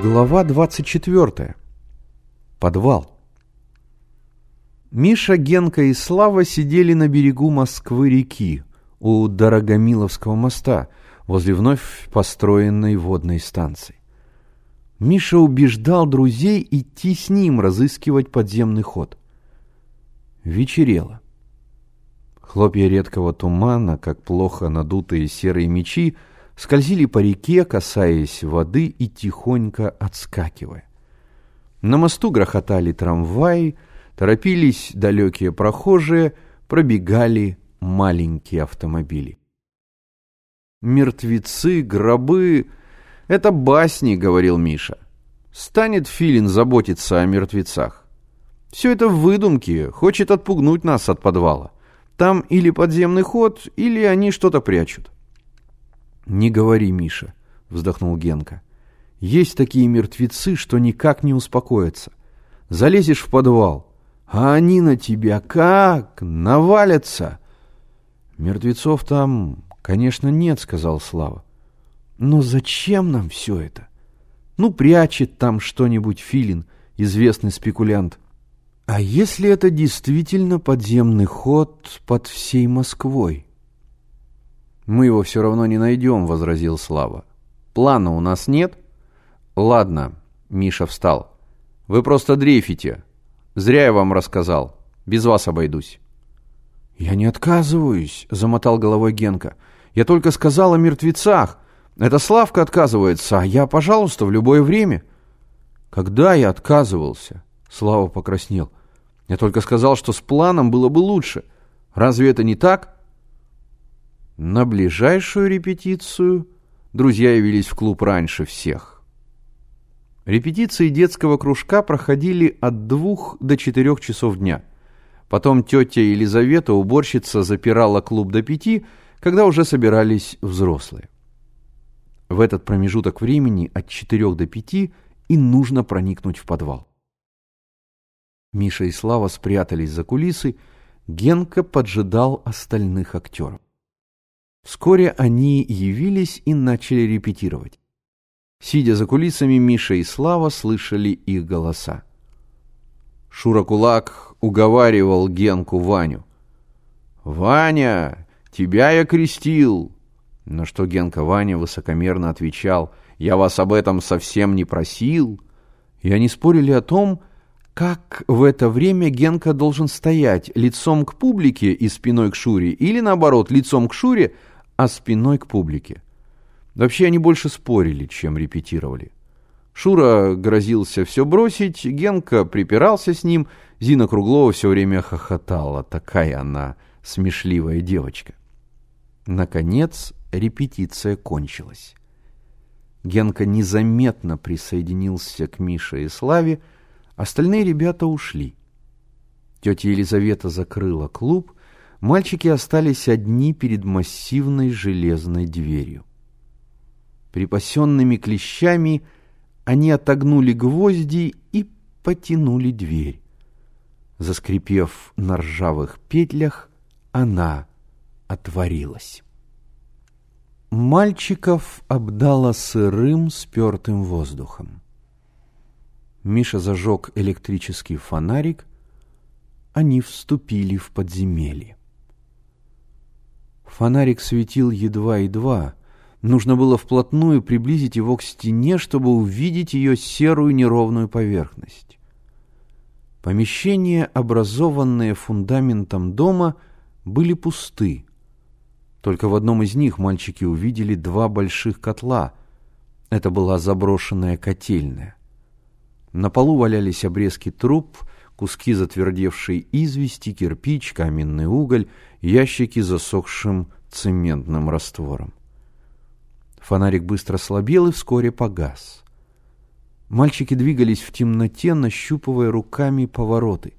Глава 24. Подвал. Миша, Генка и Слава сидели на берегу Москвы-реки у Дорогомиловского моста возле вновь построенной водной станции. Миша убеждал друзей идти с ним разыскивать подземный ход. Вечерело. Хлопья редкого тумана, как плохо надутые серые мечи, скользили по реке, касаясь воды и тихонько отскакивая. На мосту грохотали трамваи, торопились далекие прохожие, пробегали маленькие автомобили. «Мертвецы, гробы — это басни», — говорил Миша. «Станет Филин заботиться о мертвецах. Все это в выдумке, хочет отпугнуть нас от подвала. Там или подземный ход, или они что-то прячут». «Не говори, Миша», — вздохнул Генка. «Есть такие мертвецы, что никак не успокоятся. Залезешь в подвал, а они на тебя как навалятся!» «Мертвецов там, конечно, нет», — сказал Слава. «Но зачем нам все это? Ну, прячет там что-нибудь Филин, известный спекулянт. А если это действительно подземный ход под всей Москвой?» «Мы его все равно не найдем», — возразил Слава. «Плана у нас нет?» «Ладно», — Миша встал. «Вы просто дрейфите. Зря я вам рассказал. Без вас обойдусь». «Я не отказываюсь», — замотал головой Генка. «Я только сказал о мертвецах. Это Славка отказывается, а я, пожалуйста, в любое время». «Когда я отказывался?» — Слава покраснел. «Я только сказал, что с планом было бы лучше. Разве это не так?» На ближайшую репетицию друзья явились в клуб раньше всех. Репетиции детского кружка проходили от двух до четырех часов дня. Потом тетя Елизавета, уборщица, запирала клуб до пяти, когда уже собирались взрослые. В этот промежуток времени от четырех до пяти и нужно проникнуть в подвал. Миша и Слава спрятались за кулисы, Генка поджидал остальных актеров. Вскоре они явились и начали репетировать. Сидя за кулисами, Миша и Слава слышали их голоса. Шура Кулак уговаривал Генку Ваню. «Ваня, тебя я крестил!» На что Генка Ваня высокомерно отвечал, «Я вас об этом совсем не просил». И они спорили о том, как в это время Генка должен стоять лицом к публике и спиной к Шуре, или наоборот, лицом к Шуре, а спиной к публике. Вообще они больше спорили, чем репетировали. Шура грозился все бросить, Генка припирался с ним, Зина Круглова все время хохотала. Такая она смешливая девочка. Наконец репетиция кончилась. Генка незаметно присоединился к Мише и Славе, остальные ребята ушли. Тетя Елизавета закрыла клуб, мальчики остались одни перед массивной железной дверью. Припасенными клещами они отогнули гвозди и потянули дверь. Заскрипев на ржавых петлях, она отворилась. Мальчиков обдало сырым, спертым воздухом. Миша зажег электрический фонарик, они вступили в подземелье. Фонарик светил едва-едва. Нужно было вплотную приблизить его к стене, чтобы увидеть ее серую неровную поверхность. Помещения, образованные фундаментом дома, были пусты. Только в одном из них мальчики увидели два больших котла. Это была заброшенная котельная. На полу валялись обрезки труб, куски затвердевшей извести, кирпич, каменный уголь, ящики с засохшим цементным раствором. Фонарик быстро слабел и вскоре погас. Мальчики двигались в темноте, нащупывая руками повороты.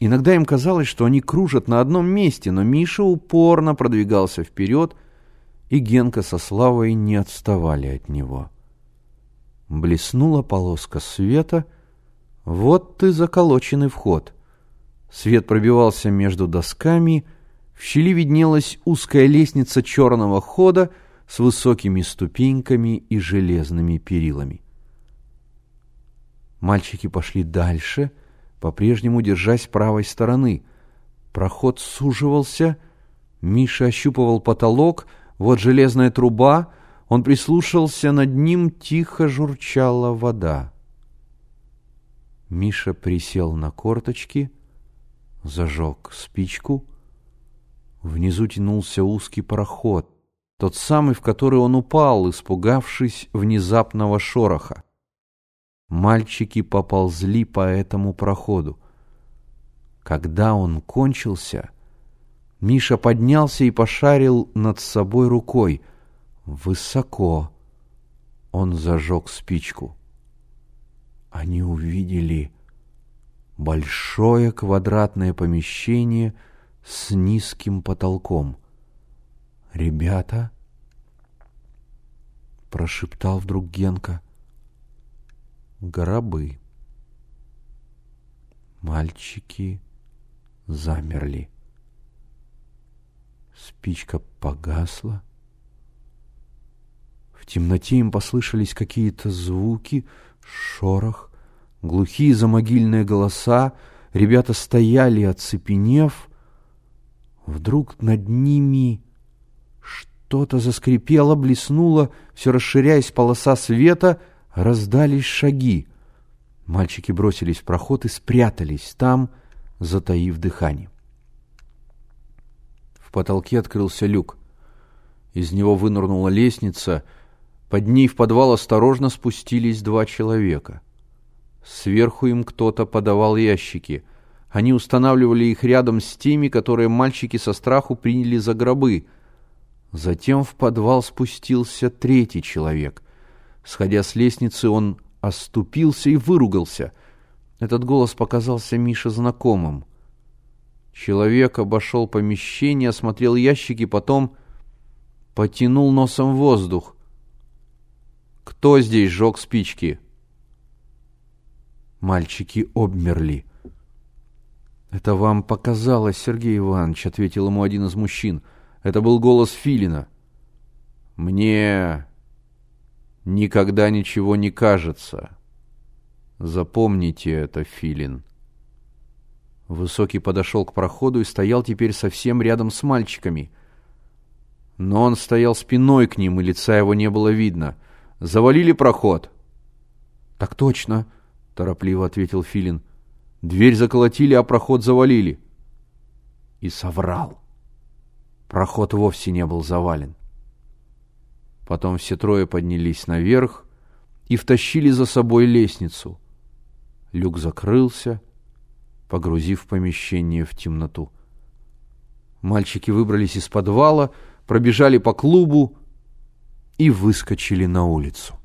Иногда им казалось, что они кружат на одном месте, но Миша упорно продвигался вперед, и Генка со Славой не отставали от него. Блеснула полоска света — вот ты заколоченный вход. Свет пробивался между досками, в щели виднелась узкая лестница черного хода с высокими ступеньками и железными перилами. Мальчики пошли дальше, по-прежнему держась правой стороны. Проход суживался, Миша ощупывал потолок, вот железная труба, он прислушался, над ним тихо журчала вода. Миша присел на корточки, зажег спичку. Внизу тянулся узкий проход, тот самый, в который он упал, испугавшись внезапного шороха. Мальчики поползли по этому проходу. Когда он кончился, Миша поднялся и пошарил над собой рукой. Высоко он зажег спичку. Они увидели большое квадратное помещение с низким потолком. «Ребята!» — прошептал вдруг Генка. «Гробы». Мальчики замерли. Спичка погасла. В темноте им послышались какие-то звуки, шорох, глухие замогильные голоса. Ребята стояли, оцепенев. Вдруг над ними что-то заскрипело, блеснуло, все расширяясь полоса света, раздались шаги. Мальчики бросились в проход и спрятались там, затаив дыхание. В потолке открылся люк. Из него вынырнула лестница. Под ней в подвал осторожно спустились два человека. Сверху им кто-то подавал ящики. Они устанавливали их рядом с теми, которые мальчики со страху приняли за гробы. Затем в подвал спустился третий человек. Сходя с лестницы, он оступился и выругался. Этот голос показался Мише знакомым. Человек обошел помещение, осмотрел ящики, потом потянул носом воздух. «Кто здесь жег спички?» Мальчики обмерли. «Это вам показалось, Сергей Иванович», — ответил ему один из мужчин. «Это был голос Филина». «Мне никогда ничего не кажется. Запомните это, Филин». Высокий подошел к проходу и стоял теперь совсем рядом с мальчиками. Но он стоял спиной к ним, и лица его не было видно. «Завалили проход?» «Так точно», — торопливо ответил Филин. «Дверь заколотили, а проход завалили». И соврал. Проход вовсе не был завален. Потом все трое поднялись наверх и втащили за собой лестницу. Люк закрылся, погрузив помещение в темноту. Мальчики выбрались из подвала, пробежали по клубу и выскочили на улицу.